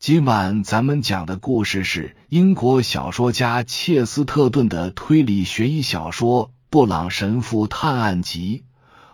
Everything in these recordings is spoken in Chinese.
今晚咱们讲的故事是英国小说家切斯特顿的推理悬疑小说《布朗神父探案集》。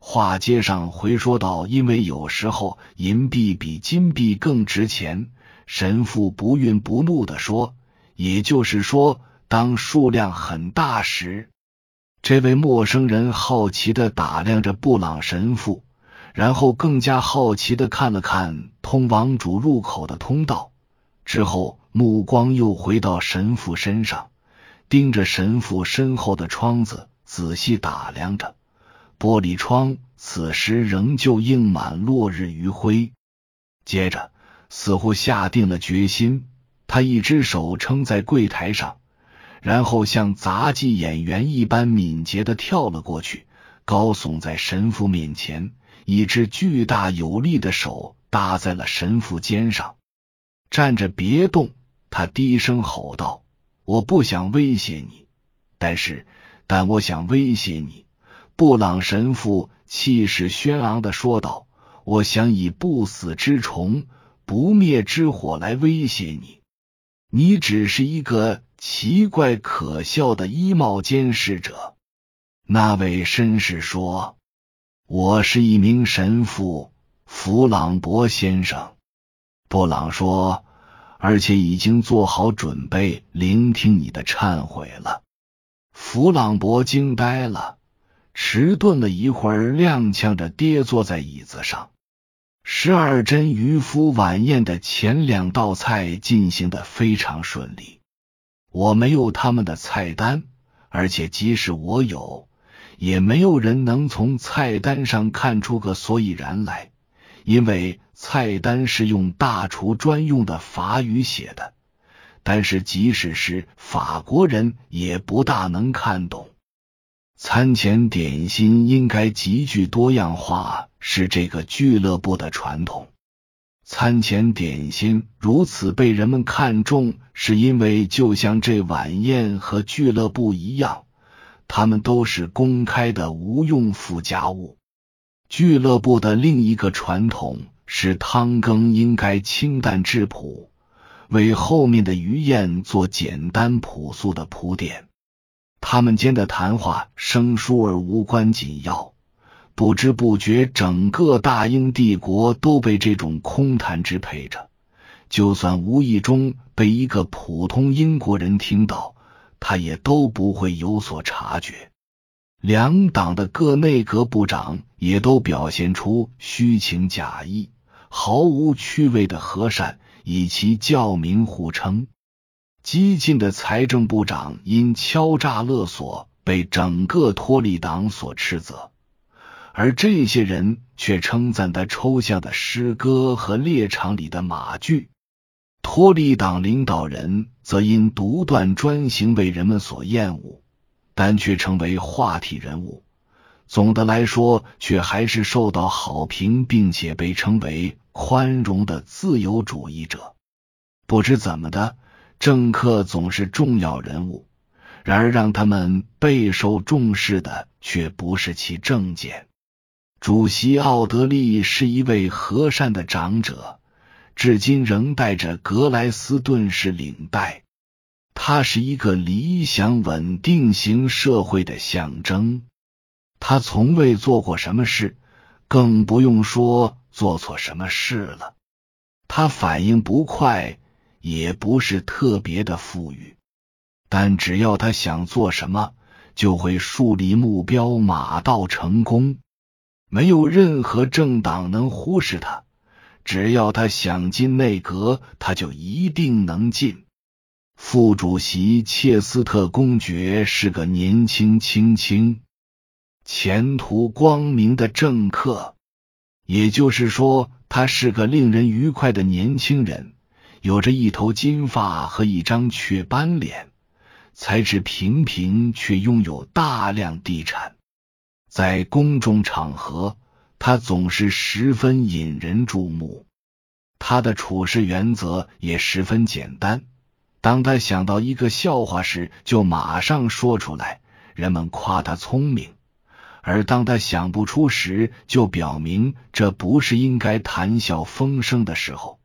话接上回说到，因为有时候银币比金币更值钱，神父不愠不怒的说：“也就是说，当数量很大时。”这位陌生人好奇的打量着布朗神父，然后更加好奇的看了看通往主入口的通道。之后，目光又回到神父身上，盯着神父身后的窗子仔细打量着。玻璃窗此时仍旧映满落日余晖。接着，似乎下定了决心，他一只手撑在柜台上，然后像杂技演员一般敏捷的跳了过去，高耸在神父面前，一只巨大有力的手搭在了神父肩上。站着别动！他低声吼道：“我不想威胁你，但是，但我想威胁你。”布朗神父气势轩昂的说道：“我想以不死之虫、不灭之火来威胁你。你只是一个奇怪可笑的衣帽监视者。”那位绅士说：“我是一名神父，弗朗博先生。”布朗说：“而且已经做好准备聆听你的忏悔了。”弗朗博惊呆了，迟钝了一会儿，踉跄着跌坐在椅子上。十二针渔夫晚宴的前两道菜进行的非常顺利。我没有他们的菜单，而且即使我有，也没有人能从菜单上看出个所以然来。因为菜单是用大厨专用的法语写的，但是即使是法国人也不大能看懂。餐前点心应该极具多样化，是这个俱乐部的传统。餐前点心如此被人们看重，是因为就像这晚宴和俱乐部一样，他们都是公开的无用附加物。俱乐部的另一个传统是汤羹应该清淡质朴，为后面的鱼宴做简单朴素的铺垫。他们间的谈话生疏而无关紧要，不知不觉，整个大英帝国都被这种空谈支配着。就算无意中被一个普通英国人听到，他也都不会有所察觉。两党的各内阁部长也都表现出虚情假意、毫无趣味的和善，以其教名互称。激进的财政部长因敲诈勒索被整个托利党所斥责，而这些人却称赞他抽象的诗歌和猎场里的马具。托利党领导人则因独断专行为人们所厌恶。但却成为话题人物。总的来说，却还是受到好评，并且被称为宽容的自由主义者。不知怎么的，政客总是重要人物。然而，让他们备受重视的却不是其政见。主席奥德利是一位和善的长者，至今仍戴着格莱斯顿式领带。他是一个理想稳定型社会的象征。他从未做过什么事，更不用说做错什么事了。他反应不快，也不是特别的富裕，但只要他想做什么，就会树立目标，马到成功。没有任何政党能忽视他。只要他想进内阁，他就一定能进。副主席切斯特公爵是个年轻、轻轻、前途光明的政客，也就是说，他是个令人愉快的年轻人，有着一头金发和一张雀斑脸，才智平平，却拥有大量地产。在公众场合，他总是十分引人注目。他的处事原则也十分简单。当他想到一个笑话时，就马上说出来，人们夸他聪明；而当他想不出时，就表明这不是应该谈笑风生的时候。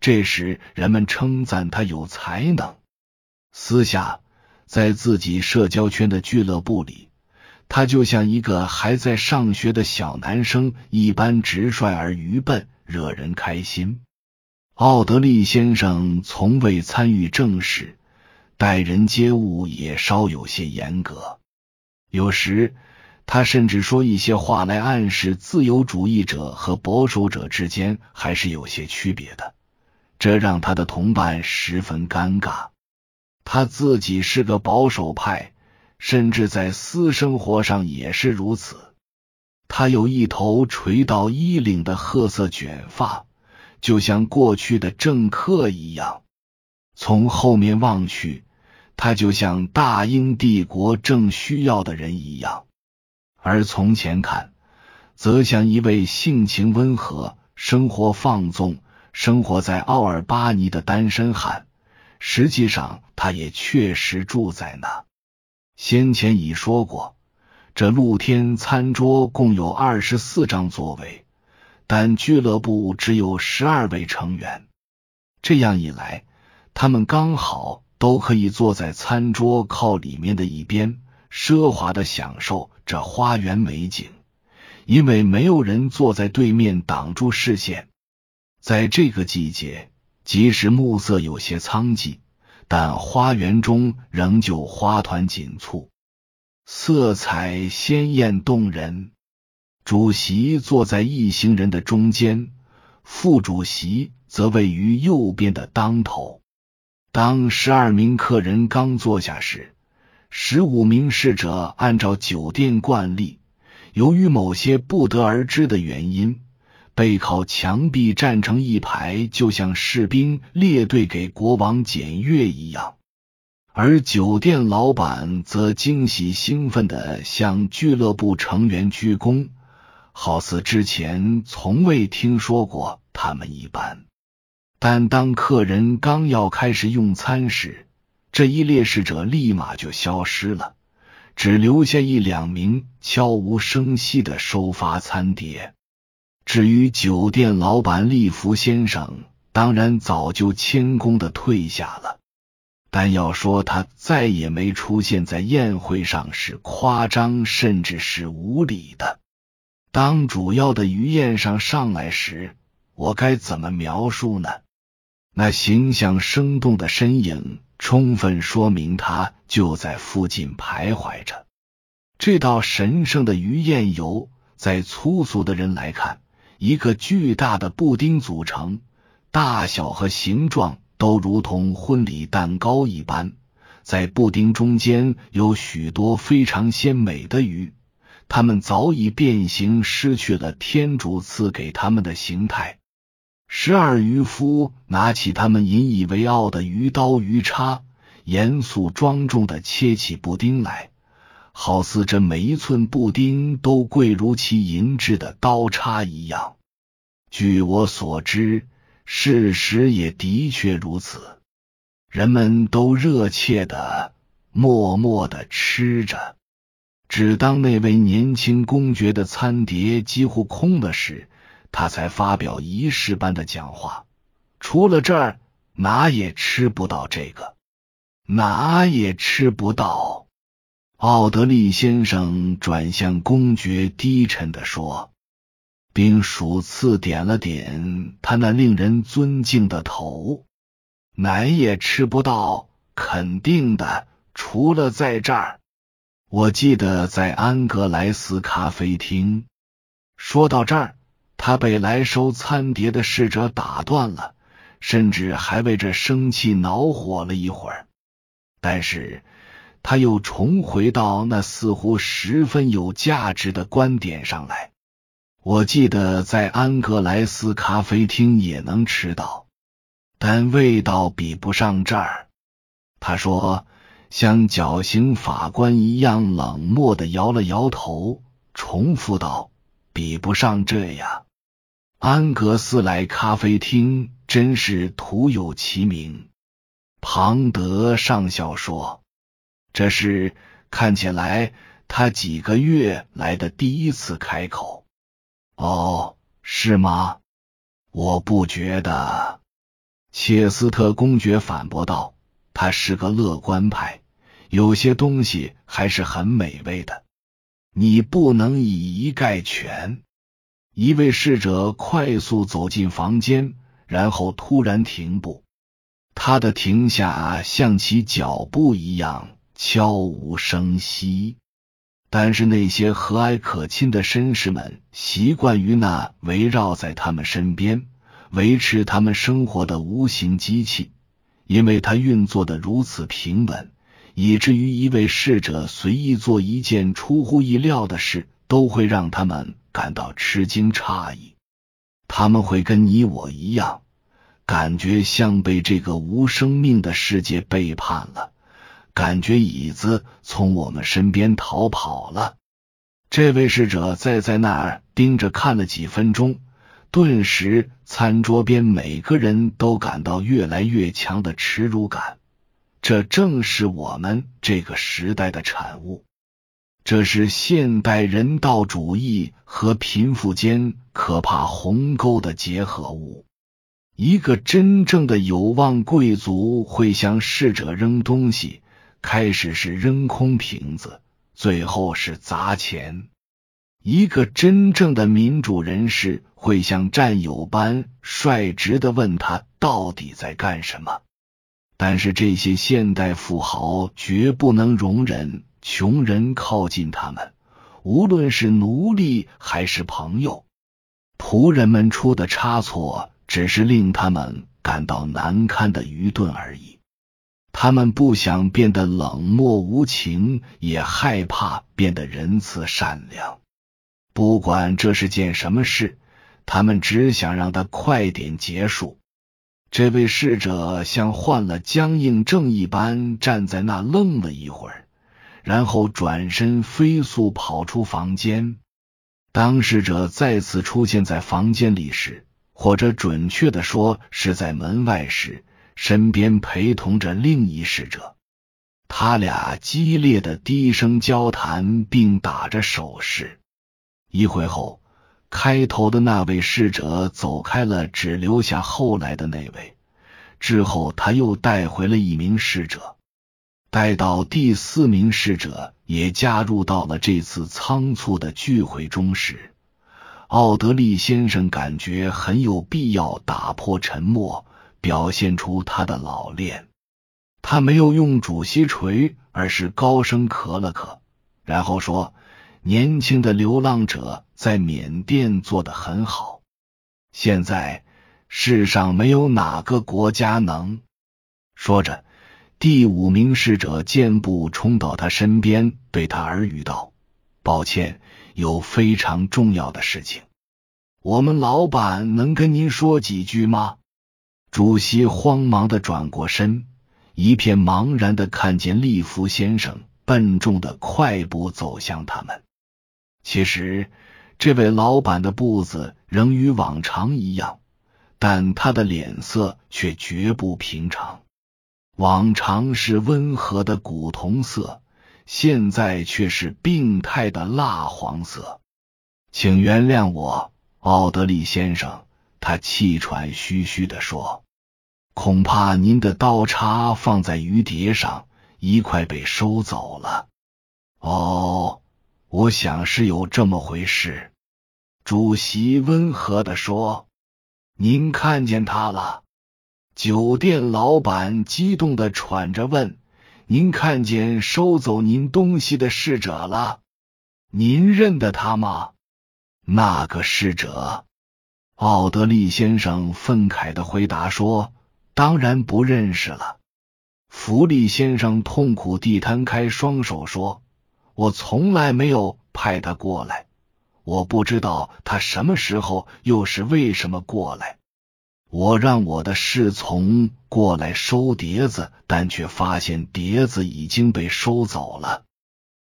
这时人们称赞他有才能。私下，在自己社交圈的俱乐部里，他就像一个还在上学的小男生一般直率而愚笨，惹人开心。奥德利先生从未参与政事，待人接物也稍有些严格。有时，他甚至说一些话来暗示自由主义者和保守者之间还是有些区别的，这让他的同伴十分尴尬。他自己是个保守派，甚至在私生活上也是如此。他有一头垂到衣领的褐色卷发。就像过去的政客一样，从后面望去，他就像大英帝国正需要的人一样；而从前看，则像一位性情温和、生活放纵、生活在奥尔巴尼的单身汉。实际上，他也确实住在那。先前已说过，这露天餐桌共有二十四张座位。但俱乐部只有十二位成员，这样一来，他们刚好都可以坐在餐桌靠里面的一边，奢华的享受这花园美景。因为没有人坐在对面挡住视线。在这个季节，即使暮色有些苍寂，但花园中仍旧花团锦簇，色彩鲜艳动人。主席坐在一行人的中间，副主席则位于右边的当头。当十二名客人刚坐下时，十五名侍者按照酒店惯例，由于某些不得而知的原因，背靠墙壁站成一排，就像士兵列队给国王检阅一样。而酒店老板则惊喜兴奋的向俱乐部成员鞠躬。好似之前从未听说过他们一般，但当客人刚要开始用餐时，这一列侍者立马就消失了，只留下一两名悄无声息的收发餐碟。至于酒店老板利福先生，当然早就谦恭的退下了，但要说他再也没出现在宴会上是夸张，甚至是无理的。当主要的鱼宴上上来时，我该怎么描述呢？那形象生动的身影，充分说明他就在附近徘徊着。这道神圣的鱼宴由在粗俗的人来看，一个巨大的布丁组成，大小和形状都如同婚礼蛋糕一般。在布丁中间有许多非常鲜美的鱼。它们早已变形，失去了天主赐给它们的形态。十二渔夫拿起他们引以为傲的鱼刀、鱼叉，严肃庄重的切起布丁来，好似这每一寸布丁都贵如其银质的刀叉一样。据我所知，事实也的确如此。人们都热切的、默默的吃着。只当那位年轻公爵的餐碟几乎空了时，他才发表仪式般的讲话。除了这儿，哪也吃不到这个，哪也吃不到。奥德利先生转向公爵，低沉的说，并数次点了点他那令人尊敬的头。奶也吃不到，肯定的，除了在这儿。我记得在安格莱斯咖啡厅。说到这儿，他被来收餐碟的侍者打断了，甚至还为这生气恼火了一会儿。但是他又重回到那似乎十分有价值的观点上来。我记得在安格莱斯咖啡厅也能吃到，但味道比不上这儿。他说。像绞刑法官一样冷漠的摇了摇头，重复道：“比不上这样。”安格斯莱咖啡厅真是徒有其名。庞德上校说：“这是看起来他几个月来的第一次开口。”哦，是吗？我不觉得。切斯特公爵反驳道：“他是个乐观派，有些东西还是很美味的。你不能以一概全。”一位侍者快速走进房间，然后突然停步。他的停下像其脚步一样悄无声息。但是那些和蔼可亲的绅士们习惯于那围绕在他们身边、维持他们生活的无形机器，因为它运作的如此平稳，以至于一位侍者随意做一件出乎意料的事，都会让他们感到吃惊诧异。他们会跟你我一样，感觉像被这个无生命的世界背叛了。感觉椅子从我们身边逃跑了。这位侍者再在那儿盯着看了几分钟，顿时餐桌边每个人都感到越来越强的耻辱感。这正是我们这个时代的产物，这是现代人道主义和贫富间可怕鸿沟的结合物。一个真正的有望贵族会向逝者扔东西。开始是扔空瓶子，最后是砸钱。一个真正的民主人士会像战友般率直的问他到底在干什么。但是这些现代富豪绝不能容忍穷人靠近他们，无论是奴隶还是朋友。仆人们出的差错，只是令他们感到难堪的愚钝而已。他们不想变得冷漠无情，也害怕变得仁慈善良。不管这是件什么事，他们只想让它快点结束。这位侍者像患了僵硬症一般站在那愣了一会儿，然后转身飞速跑出房间。当侍者再次出现在房间里时，或者准确的说是在门外时。身边陪同着另一侍者，他俩激烈的低声交谈，并打着手势。一会后，开头的那位侍者走开了，只留下后来的那位。之后，他又带回了一名侍者。待到第四名侍者也加入到了这次仓促的聚会中时，奥德利先生感觉很有必要打破沉默。表现出他的老练，他没有用主席锤，而是高声咳了咳，然后说：“年轻的流浪者在缅甸做得很好，现在世上没有哪个国家能。”说着，第五名侍者箭步冲到他身边，对他耳语道：“抱歉，有非常重要的事情，我们老板能跟您说几句吗？”主席慌忙的转过身，一片茫然的看见利弗先生笨重的快步走向他们。其实，这位老板的步子仍与往常一样，但他的脸色却绝不平常。往常是温和的古铜色，现在却是病态的蜡黄色。请原谅我，奥德利先生。他气喘吁吁的说：“恐怕您的刀叉放在鱼碟上，一块被收走了。”哦，我想是有这么回事。”主席温和的说。“您看见他了？”酒店老板激动的喘着问：“您看见收走您东西的侍者了？您认得他吗？”那个侍者。奥德利先生愤慨的回答说：“当然不认识了。”弗利先生痛苦地摊开双手说：“我从来没有派他过来，我不知道他什么时候又是为什么过来。我让我的侍从过来收碟子，但却发现碟子已经被收走了。”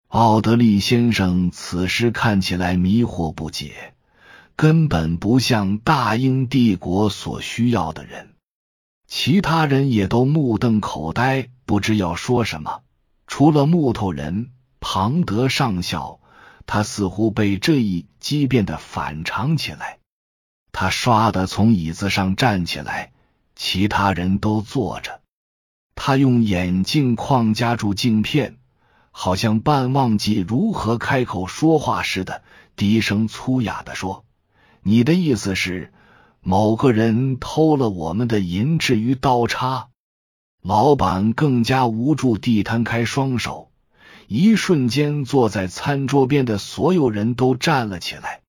奥德利先生此时看起来迷惑不解。根本不像大英帝国所需要的人，其他人也都目瞪口呆，不知要说什么。除了木头人庞德上校，他似乎被这一击变得反常起来。他唰的从椅子上站起来，其他人都坐着。他用眼镜框夹住镜片，好像半忘记如何开口说话似的，低声粗哑的说：“你的意思是，某个人偷了我们的银质鱼刀叉？”老板更加无助地摊开双手，一瞬间，坐在餐桌边的所有人都站了起来。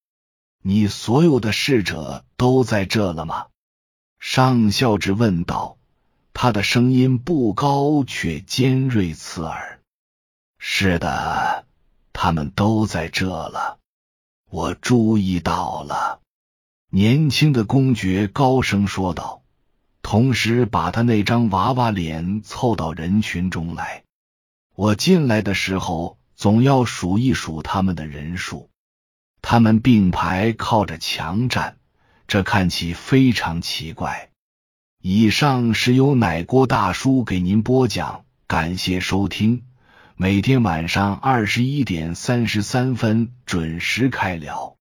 你所有的侍者都在这了吗？上校之问道。他的声音不高，却尖锐刺耳。是的，他们都在这了。我注意到了。年轻的公爵高声说道，同时把他那张娃娃脸凑到人群中来。我进来的时候，总要数一数他们的人数。他们并排靠着墙站，这看起非常奇怪。以上是由奶锅大叔给您播讲，感谢收听。每天晚上二十一点三十三分准时开聊。